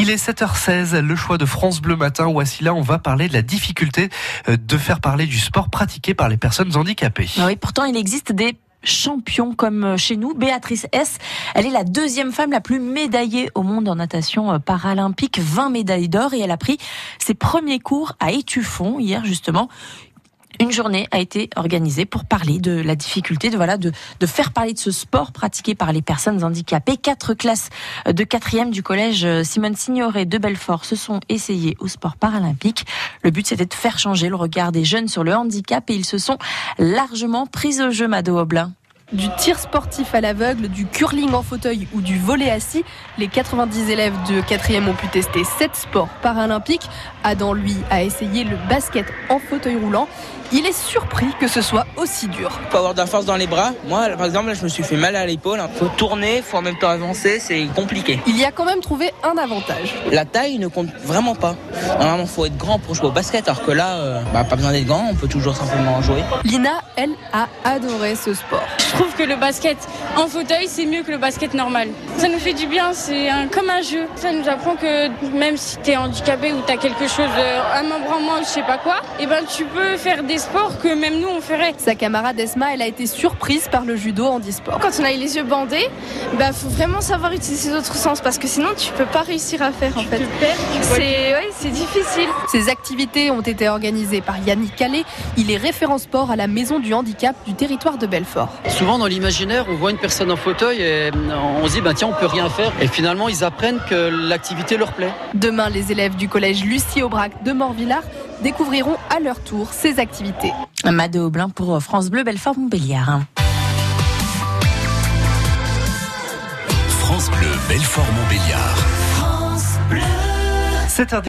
Il est 7h16, le choix de France Bleu Matin. Voici là, on va parler de la difficulté euh, de faire parler du sport pratiqué par les personnes handicapées. Ah oui, pourtant, il existe des champions comme euh, chez nous. Béatrice S, elle est la deuxième femme la plus médaillée au monde en natation euh, paralympique, 20 médailles d'or et elle a pris ses premiers cours à Étuffon hier justement une journée a été organisée pour parler de la difficulté de voilà de, de faire parler de ce sport pratiqué par les personnes handicapées. Quatre classes de quatrième du collège Simone Signoret de Belfort se sont essayées au sport paralympique. Le but c'était de faire changer le regard des jeunes sur le handicap et ils se sont largement pris au jeu, Mado Oblin. Du tir sportif à l'aveugle, du curling en fauteuil ou du volet assis, les 90 élèves de 4e ont pu tester 7 sports paralympiques. Adam, lui, a essayé le basket en fauteuil roulant. Il est surpris que ce soit aussi dur. Il faut avoir de la force dans les bras. Moi, par exemple, je me suis fait mal à l'épaule. Il faut tourner, il faut en même temps avancer, c'est compliqué. Il y a quand même trouvé un avantage. La taille ne compte vraiment pas. Normalement, il faut être grand pour jouer au basket, alors que là, euh, bah, pas besoin d'être grand, on peut toujours simplement jouer. Lina, elle, a adoré ce sport. Je trouve que le basket en fauteuil, c'est mieux que le basket normal. Ça nous fait du bien, c'est un, comme un jeu. Ça nous apprend que même si tu es handicapé ou tu as quelque chose, euh, un membre en moins, je sais pas quoi, et eh ben tu peux faire des sports que même nous on ferait. Sa camarade Esma, elle a été surprise par le judo handisport. Quand on a les yeux bandés, bah faut vraiment savoir utiliser ses autres sens parce que sinon tu peux pas réussir à faire en fait. C'est ouais, c'est difficile. Ces activités ont été organisées par Yannick Calais. Il est référent sport à la maison du handicap du territoire de Belfort. Souvent dans l'imaginaire, on voit une personne en fauteuil et on se dit bah tiens on peut rien faire et finalement ils apprennent que l'activité leur plaît. Demain, les élèves du collège Lucie Aubrac de Morvillard découvriront à leur tour ces activités. Mado Aublin pour France Bleu Belfort Montbéliard. France Bleu Belfort Montbéliard. France Bleu.